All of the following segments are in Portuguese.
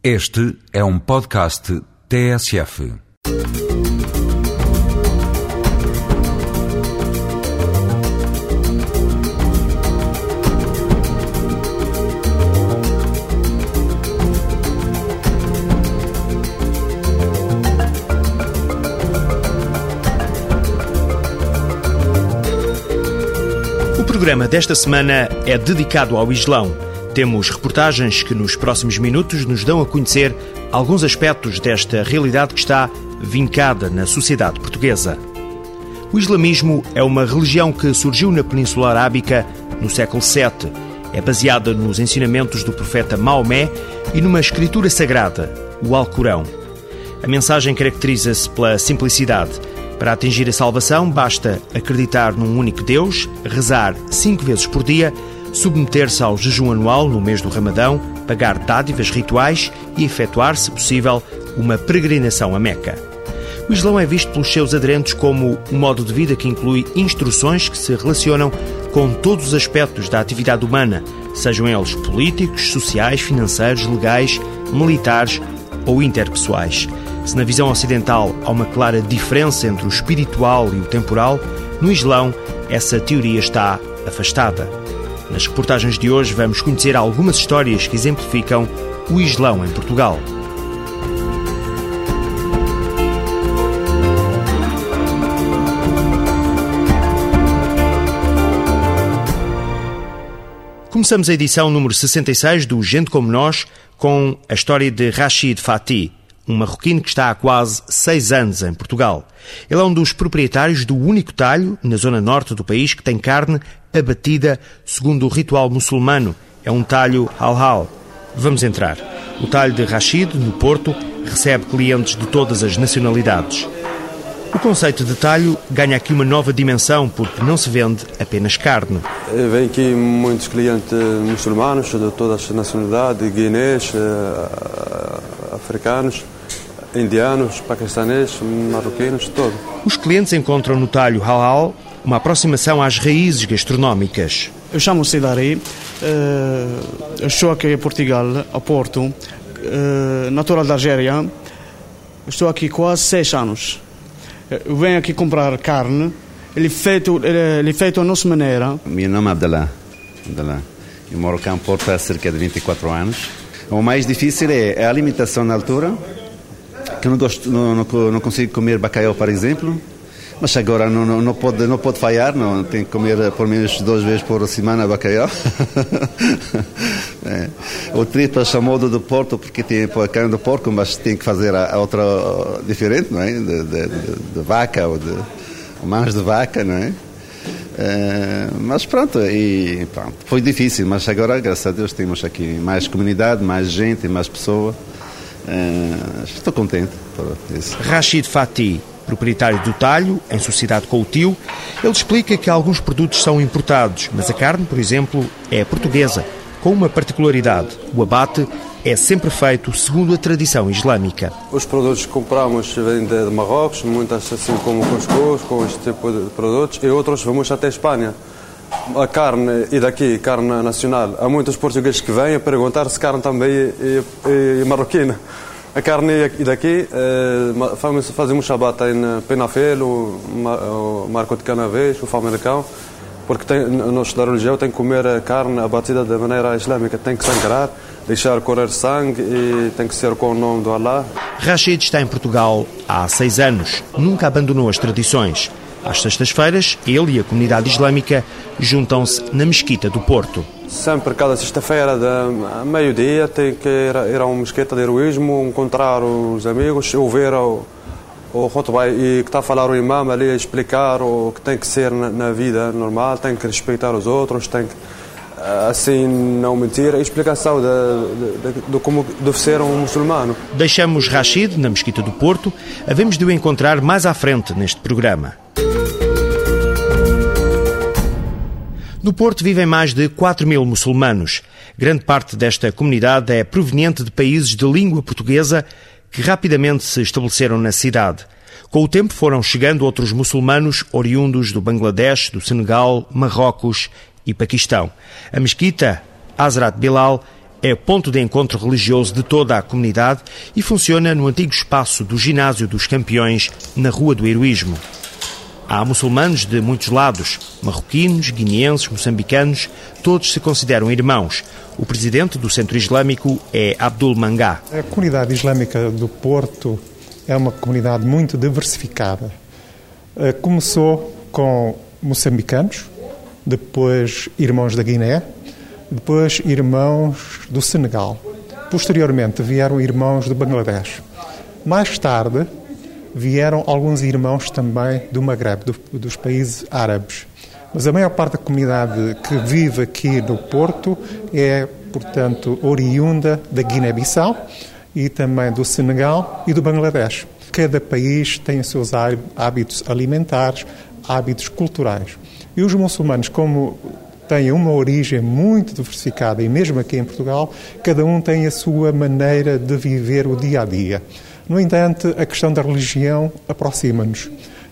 Este é um podcast TSF. O programa desta semana é dedicado ao Islão. Temos reportagens que nos próximos minutos nos dão a conhecer alguns aspectos desta realidade que está vincada na sociedade portuguesa. O islamismo é uma religião que surgiu na Península Arábica no século VII. É baseada nos ensinamentos do profeta Maomé e numa escritura sagrada, o Alcorão. A mensagem caracteriza-se pela simplicidade. Para atingir a salvação, basta acreditar num único Deus, rezar cinco vezes por dia, submeter-se ao jejum anual no mês do Ramadão, pagar dádivas rituais e efetuar, se possível, uma peregrinação a Meca. O Islão é visto pelos seus aderentes como um modo de vida que inclui instruções que se relacionam com todos os aspectos da atividade humana, sejam eles políticos, sociais, financeiros, legais, militares ou interpessoais. Se na visão ocidental há uma clara diferença entre o espiritual e o temporal, no Islão essa teoria está afastada. Nas reportagens de hoje vamos conhecer algumas histórias que exemplificam o Islão em Portugal. Começamos a edição número 66 do Gente Como Nós com a história de Rashid Fatih, um marroquino que está há quase seis anos em Portugal. Ele é um dos proprietários do único talho na zona norte do país que tem carne abatida segundo o ritual muçulmano. É um talho halal. Vamos entrar. O talho de Rashid, no Porto, recebe clientes de todas as nacionalidades. O conceito de talho ganha aqui uma nova dimensão porque não se vende apenas carne. Vem aqui muitos clientes muçulmanos de todas as nacionalidades, guinês, africanos, indianos, paquistaneses, marroquinos, todo. Os clientes encontram no talho halal uma aproximação às raízes gastronómicas. Eu chamo Sidari, estou aqui em Portugal, a Porto, natural da Argélia. Estou aqui quase seis anos. Eu venho aqui comprar carne, ele é feito, ele é feito à nossa maneira. Meu nome é Abdallah. Abdallah. Eu moro cá em Porto há cerca de 24 anos. O mais difícil é a alimentação na altura, que eu não, gosto, não, não, não consigo comer bacalhau, por exemplo. Mas agora não, não, não, pode, não pode falhar, não. tem que comer por menos duas vezes por semana bacalhau. é. O tripas a modo do Porto, porque tem a carne do porco, mas tem que fazer a, a outra diferente, não é? De, de, de, de vaca ou de mãos de vaca, não é? é? mas pronto, e pronto, foi difícil, mas agora, graças a Deus, temos aqui mais comunidade, mais gente, mais pessoas. É, estou contente por isso. Rashid Fatih proprietário do talho, em sociedade com o tio, ele explica que alguns produtos são importados, mas a carne, por exemplo, é portuguesa, com uma particularidade: o abate é sempre feito segundo a tradição islâmica. Os produtos que compramos vêm de Marrocos, muitas assim como cuscuz, com este tipo de produtos, e outros vamos até Espanha. A carne, e daqui, carne nacional, há muitos portugueses que vêm a perguntar se carne também é, é, é marroquina. A carne daqui eh, fazemos abate em Penafel, o Marco de Canavês, o Famalicão, porque tem, nós da religião tem que comer a carne abatida de maneira islâmica, tem que sangrar, deixar correr sangue e tem que ser com o nome do Allah. Rashid está em Portugal há seis anos, nunca abandonou as tradições. Às sextas-feiras, ele e a comunidade islâmica juntam-se na Mesquita do Porto. Sempre, cada sexta-feira, de meio-dia, tem que ir, a uma mesquita de heroísmo, encontrar os amigos, ouvir o, o khutbah e que está a falar o imam ali, a explicar o que tem que ser na, na vida normal, tem que respeitar os outros, tem que, assim, não mentir. A explicação de, de, de como deve ser um muçulmano. Deixamos Rashid na Mesquita do Porto. Havemos de o encontrar mais à frente neste programa. No Porto vivem mais de 4 mil muçulmanos. Grande parte desta comunidade é proveniente de países de língua portuguesa que rapidamente se estabeleceram na cidade. Com o tempo foram chegando outros muçulmanos oriundos do Bangladesh, do Senegal, Marrocos e Paquistão. A mesquita Hazrat Bilal é ponto de encontro religioso de toda a comunidade e funciona no antigo espaço do Ginásio dos Campeões, na Rua do Heroísmo. Há muçulmanos de muitos lados, marroquinos, guineenses, moçambicanos, todos se consideram irmãos. O presidente do Centro Islâmico é Abdul Mangá. A comunidade islâmica do Porto é uma comunidade muito diversificada. Eh, começou com moçambicanos, depois irmãos da Guiné, depois irmãos do Senegal. Posteriormente vieram irmãos do Bangladesh. Mais tarde vieram alguns irmãos também do Maghreb, do, dos países árabes. Mas a maior parte da comunidade que vive aqui no Porto é, portanto, oriunda da Guiné-Bissau e também do Senegal e do Bangladesh. Cada país tem os seus hábitos alimentares, hábitos culturais. E os muçulmanos, como têm uma origem muito diversificada e mesmo aqui em Portugal, cada um tem a sua maneira de viver o dia a dia. No entanto, a questão da religião aproxima-nos.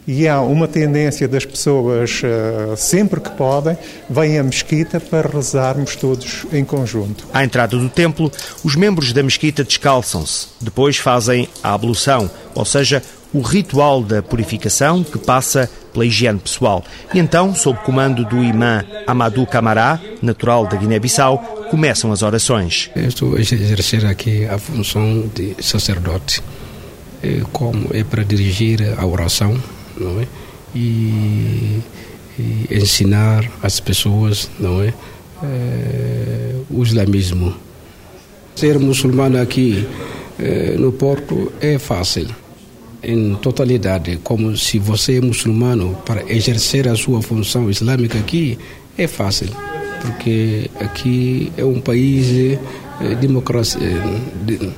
E há uma tendência das pessoas, eh, sempre que podem, vêm à mesquita para rezarmos todos em conjunto. À entrada do templo, os membros da mesquita descalçam-se. Depois fazem a ablução, ou seja, o ritual da purificação que passa pela higiene pessoal. E então, sob comando do imã Amadou Camará, natural da Guiné-Bissau, começam as orações. estou a exercer aqui a função de sacerdote como é para dirigir a oração não é? e, e ensinar as pessoas não é? é o islamismo. Ser muçulmano aqui é, no Porto é fácil, em totalidade, como se você é muçulmano para exercer a sua função islâmica aqui é fácil, porque aqui é um país é, democracia, de,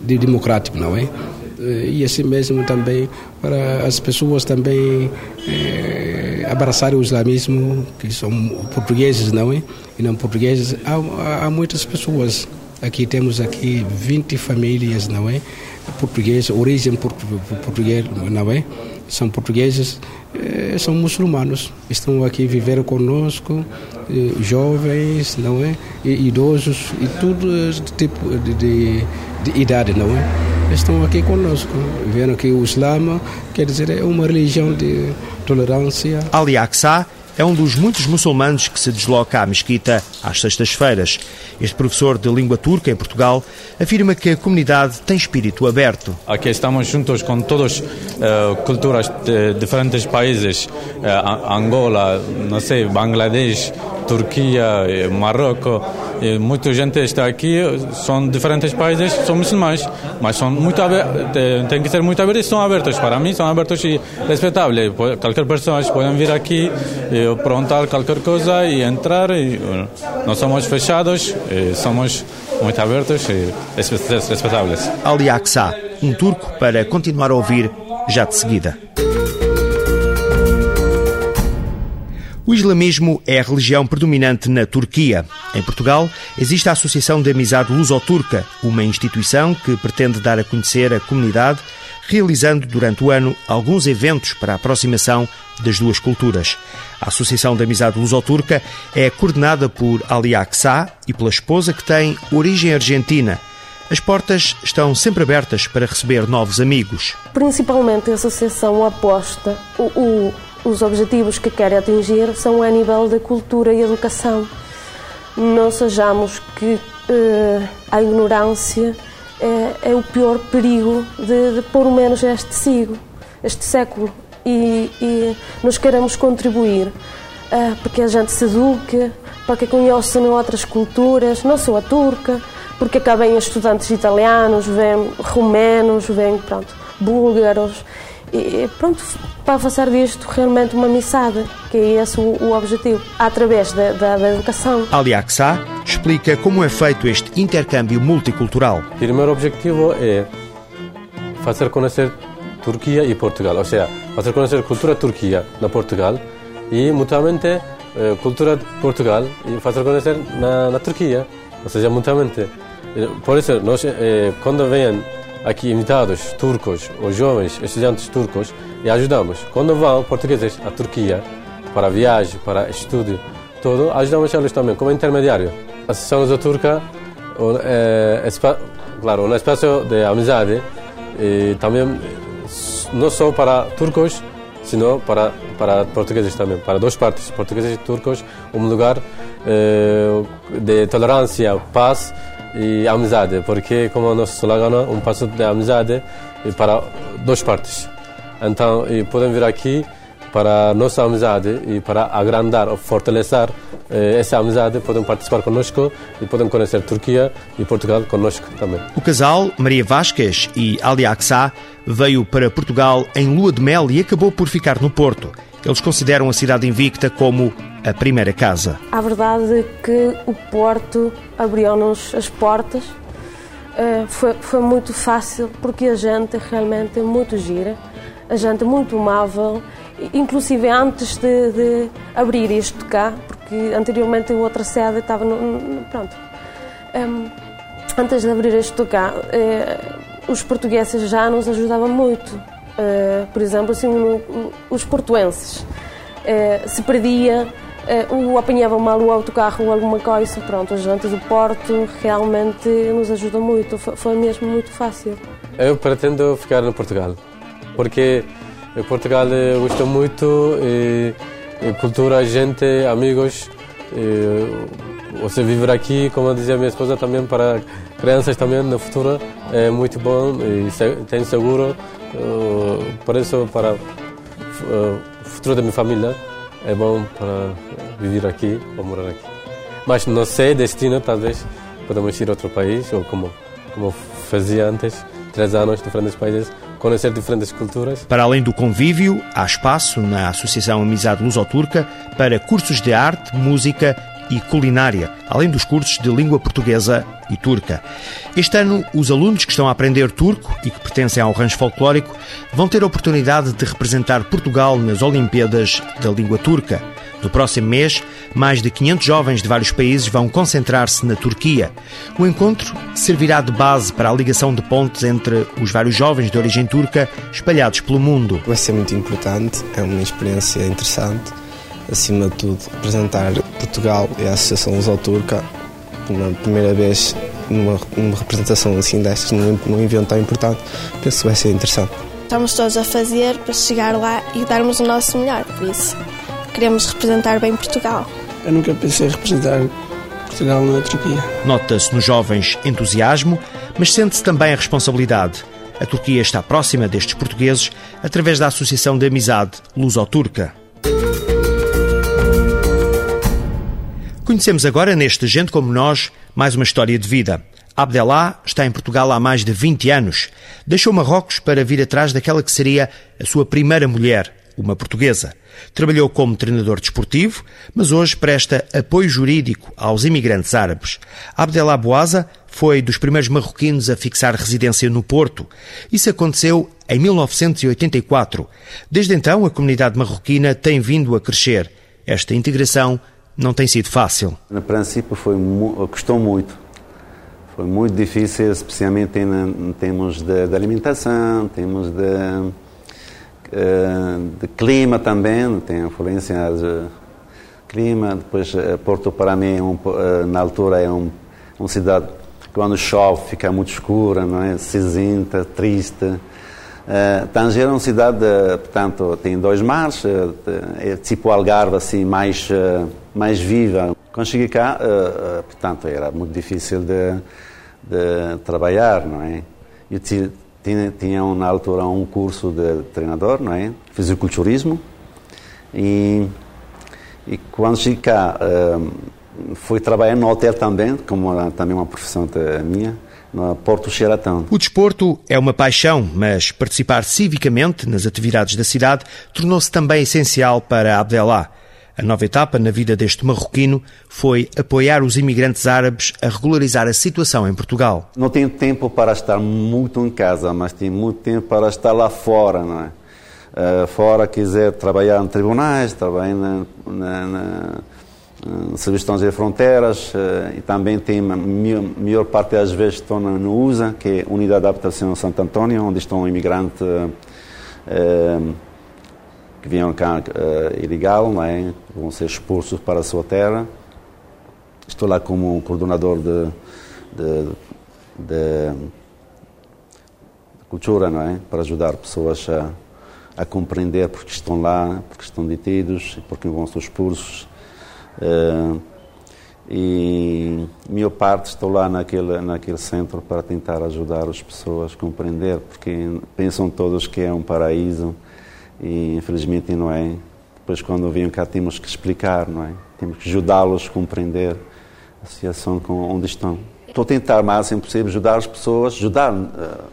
de democrático, não é? Eh, e assim mesmo também para as pessoas também é, abraçarem o islamismo, que são portugueses, não é? E não portugueses. Há, há muitas pessoas. Aqui temos aqui 20 famílias, não é? Portuguesas, origem portuguesa, não é? São portugueses, é, são muçulmanos. Estão aqui viver conosco, jovens, não é? E idosos, e tudo tipo de, de de idade, não é? Estão aqui conosco, vendo que o Islã, quer dizer, é uma religião de tolerância. Ali Aqsa é um dos muitos muçulmanos que se desloca à mesquita às sextas-feiras. Este professor de língua turca em Portugal afirma que a comunidade tem espírito aberto. Aqui estamos juntos com todas uh, culturas de diferentes países, uh, Angola, não sei, Bangladesh, Turquia, eh, Marrocos. muita gente está aqui, são diferentes países, são muçulmanos, mas são muito têm que ser muito abertos, são abertos para mim, são abertos e respeitáveis. Qualquer pessoa pode vir aqui, e perguntar qualquer coisa e entrar. E, não somos fechados, somos muito abertos e respeitáveis. Ali Aksa, um turco para continuar a ouvir já de seguida. O islamismo é a religião predominante na Turquia. Em Portugal, existe a Associação de Amizade Luso-Turca, uma instituição que pretende dar a conhecer a comunidade, realizando durante o ano alguns eventos para a aproximação das duas culturas. A Associação de Amizade Luso-Turca é coordenada por Ali Aksa e pela esposa que tem origem argentina. As portas estão sempre abertas para receber novos amigos. Principalmente a associação aposta o, o os objetivos que quer atingir são a nível da cultura e educação. Não sejamos que uh, a ignorância é, é, o pior perigo de, de menos este siglo, este século. E, e nós queremos contribuir uh, para que a gente se eduque, para que conheçam outras culturas, não só a turca, porque vêm estudantes italianos, vêm romenos, vêm pronto, búlgaros e pronto, para fazer disto realmente uma missada, que é esse o, o objetivo, através da, da, da educação. Ali Aksa explica como é feito este intercâmbio multicultural. O primeiro objetivo é fazer conhecer Turquia e Portugal, ou seja, fazer conhecer a cultura turquia na Portugal e mutuamente eh, cultura de Portugal e fazer conhecer na, na Turquia, ou seja, mutuamente. Por isso, nós, eh, quando vêm aqui invitados turcos ou jovens estudantes turcos e ajudamos. Quando vão portugueses à Turquia para viagem, para estudo, tudo, ajudamos eles também como intermediário. Associação Luso-Turca é, claro, um espaço de amizade e também não só para turcos, sino para para portugueses também, para duas partes, portugueses e turcos, um lugar eh, de tolerância, paz e amizade, porque como nosso slogan, um passo de amizade para duas partes. Então, e podem vir aqui para nossa amizade e para agrandar ou fortalecer eh, essa amizade, podem participar conosco e podem conhecer Turquia e Portugal conosco também. O casal, Maria Vasquez e Ali Aksá, veio para Portugal em lua de mel e acabou por ficar no Porto. Eles consideram a cidade invicta como a primeira casa. A verdade é que o Porto abriu-nos as portas. Uh, foi, foi muito fácil porque a gente realmente é muito gira, a gente é muito amável inclusive antes de, de, abrir isto cá, porque anteriormente a outra sede estava no, no pronto. Um, antes de abrir isto cá, eh, os portugueses já nos ajudavam muito. Uh, por exemplo, assim, os portuenses. Se perdia, ou apanhava mal o autocarro ou alguma coisa, pronto, a gente do Porto realmente nos ajuda muito. Foi, mesmo muito fácil. Eu pretendo ficar no Portugal, porque em Portugal eh, gosto muito, e, e cultura, gente, amigos. E, você viver aqui, como dizia minha esposa, também para crianças também no futuro é muito bom e tem seguro. Eh, por isso, para o futuro da minha família, é bom para viver aqui ou morar aqui. Mas não sei, destino, talvez podemos ir a outro país, ou como, como fazia antes, três anos, diferentes países, conhecer diferentes culturas. Para além do convívio, há espaço na Associação Amizade Luso-Turca para cursos de arte, música e culinária, além dos cursos de língua portuguesa e turca. Este ano, os alunos que estão a aprender turco e que pertencem ao rancho folclórico vão ter a oportunidade de representar Portugal nas Olimpíadas da língua turca. No próximo mês, mais de 500 jovens de vários países vão concentrar-se na Turquia. O encontro servirá de base para a ligação de pontes entre os vários jovens de origem turca espalhados pelo mundo. Vai ser muito importante, é uma experiência interessante. Acima de tudo, apresentar Portugal e a Associação Luso-Turca pela primeira vez numa, numa, representação assim destas, num, num evento tão importante, penso que vai ser interessante. Estamos todos a fazer para chegar lá e darmos o nosso melhor, por isso queremos representar bem Portugal. Eu nunca pensei em representar Portugal na Turquia. Nota-se nos jovens entusiasmo, mas sente-se também a responsabilidade. A Turquia está próxima destes portugueses através da Associação de Amizade Luso-Turca. Conhecemos agora, neste Gente Como Nós, mais uma história de vida. Abdelá está em Portugal há mais de 20 anos. Deixou Marrocos para vir atrás daquela que seria a sua primeira mulher, uma portuguesa. Trabalhou como treinador desportivo, mas hoje presta apoio jurídico aos imigrantes árabes. Abdelá Boaza foi dos primeiros marroquinos a fixar residência no Porto. Isso aconteceu em 1984. Desde então, a comunidade marroquina tem vindo a crescer. Esta integração não tem sido fácil. No princípio, foi, custou muito. Foi muito difícil, especialmente em, termos de, de alimentação, temos de eh, de clima também, tem influência de clima. Depois, eh, Porto para mim, é eh, na altura, é um, uma cidade quando chove fica muito escura, não é? cinzenta, triste. Uh, Tanger é uma cidade, portanto, tem dois mares, é tipo Algarve, assim, mais, mais viva. Quando cheguei cá, portanto, era muito difícil de, de trabalhar, não é? Eu tinha, tinham na altura um curso de treinador, não é? Fisiculturismo. E, e quando cheguei cá, uh, fui trabalhar no hotel também, como também uma profissão minha, no Porto Xeratão. O desporto é uma paixão, mas participar civicamente nas atividades da cidade tornou-se também essencial para Abdelá. A nova etapa na vida deste marroquino foi apoiar os imigrantes árabes a regularizar a situação em Portugal. Não tenho tempo para estar muito em casa, mas tenho muito tempo para estar lá fora, não é? Uh, fora quiser trabalhar em tribunais, trabalhar na, na, na Serviço de Fronteiras uh, e também tem a maior parte das vezes estou no USA, que é a Unidade de Adaptação Santo Antônio, onde estão imigrantes uh, que vinham cá uh, ilegal, não é? vão ser expulsos para a sua terra. estou lá como coordenador de, de, de, de cultura, não é? Para ajudar pessoas a, a compreender porque estão lá, porque estão detidos, porque vão ser expulsos. Uh, e minha parte estou lá naquele naquele centro para tentar ajudar as pessoas a compreender porque pensam todos que é um paraíso e infelizmente não é. Depois quando vêm cá temos que explicar não é? Temos que ajudá-los a compreender a situação com onde estão. Estou a tentar o máximo possível ajudar as pessoas ajudar uh,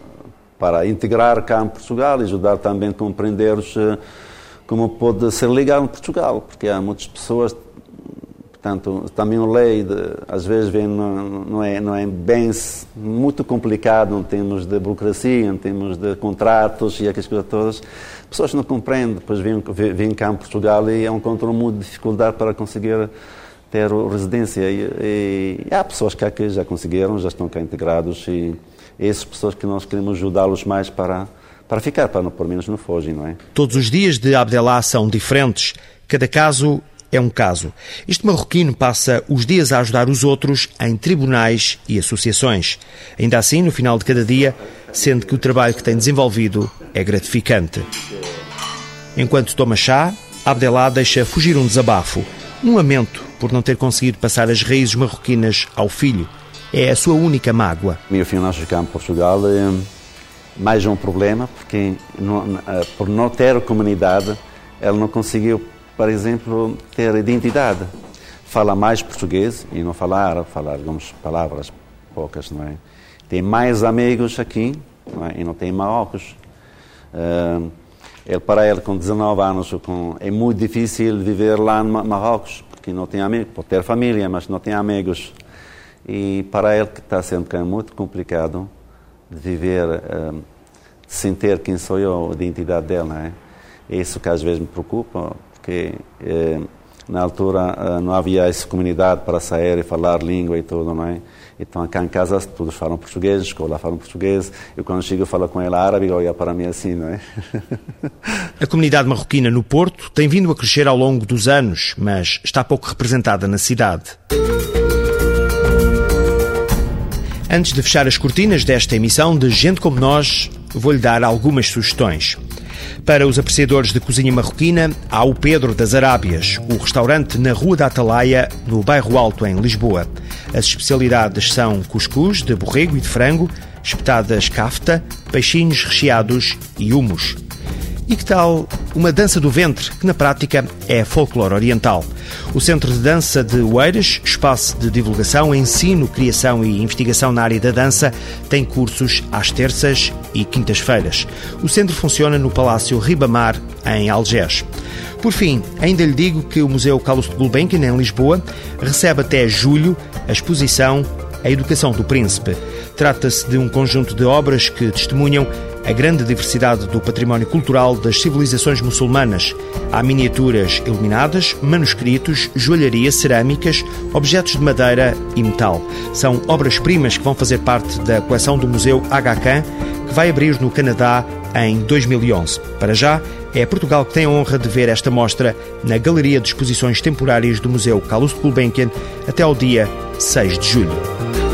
para integrar cá em Portugal e ajudar também a compreender-os uh, como pode ser legal em Portugal porque há muitas pessoas Portanto, também a lei, de, às vezes, vem, não, não, é, não é bem muito complicado em termos de burocracia, em termos de contratos e aquelas coisas todas. Pessoas não compreendem, depois vêm, vêm cá em Portugal e encontram muita dificuldade para conseguir ter residência. E, e há pessoas cá que já conseguiram, já estão cá integrados e, essas pessoas que nós queremos ajudá-los mais para, para ficar, para pelo menos não fogem, não é? Todos os dias de Abdelá são diferentes. Cada caso é um caso. Este marroquino passa os dias a ajudar os outros em tribunais e associações. Ainda assim, no final de cada dia, sente que o trabalho que tem desenvolvido é gratificante. Enquanto toma chá, Abdelá deixa fugir um desabafo, um lamento por não ter conseguido passar as raízes marroquinas ao filho. É a sua única mágoa. Meu filho nasceu cá em Portugal é mais um problema, porque eh, por não ter comunidade, ele não conseguiu por exemplo, ter identidade. Fala mais português e não fala árabe, fala algumas palavras poucas, não é? Tem mais amigos aqui não é? e não tem Marrocos. Uh, ele, para ele, com 19 anos, com, é muito difícil viver lá em Marrocos, porque não tem amigos, pode ter família, mas não tem amigos. E para ele, que está sendo é muito complicado de viver uh, sem ter quem sou eu, a identidade dele, não é? É isso que às vezes me preocupa, porque eh, na altura eh, não havia essa comunidade para sair e falar língua e tudo, não é? Então, cá em casa, todos falam português, escola falam português. Eu, quando chego, falo com ela árabe, olha para mim assim, não é? A comunidade marroquina no Porto tem vindo a crescer ao longo dos anos, mas está pouco representada na cidade. Antes de fechar as cortinas desta emissão de Gente Como Nós, vou-lhe dar algumas sugestões. Para os apreciadores de cozinha marroquina, há o Pedro das Arábias, o restaurante na Rua da Atalaia, no Bairro Alto, em Lisboa. As especialidades são cuscuz de borrego e de frango, espetadas cafta, peixinhos recheados e humus. E que tal uma dança do ventre, que na prática é folclore oriental? O Centro de Dança de Oeiras, espaço de divulgação, ensino, criação e investigação na área da dança, tem cursos às terças e quintas-feiras. O centro funciona no Palácio Ribamar, em Algés. Por fim, ainda lhe digo que o Museu Carlos de Gulbenkian, em Lisboa, recebe até julho a exposição A Educação do Príncipe. Trata-se de um conjunto de obras que testemunham a grande diversidade do património cultural das civilizações muçulmanas. Há miniaturas iluminadas, manuscritos, joalharia, cerâmicas, objetos de madeira e metal. São obras-primas que vão fazer parte da coleção do Museu Khan, que vai abrir no Canadá em 2011. Para já, é Portugal que tem a honra de ver esta mostra na Galeria de Exposições Temporárias do Museu Carlos de Gulbenkian até ao dia 6 de julho.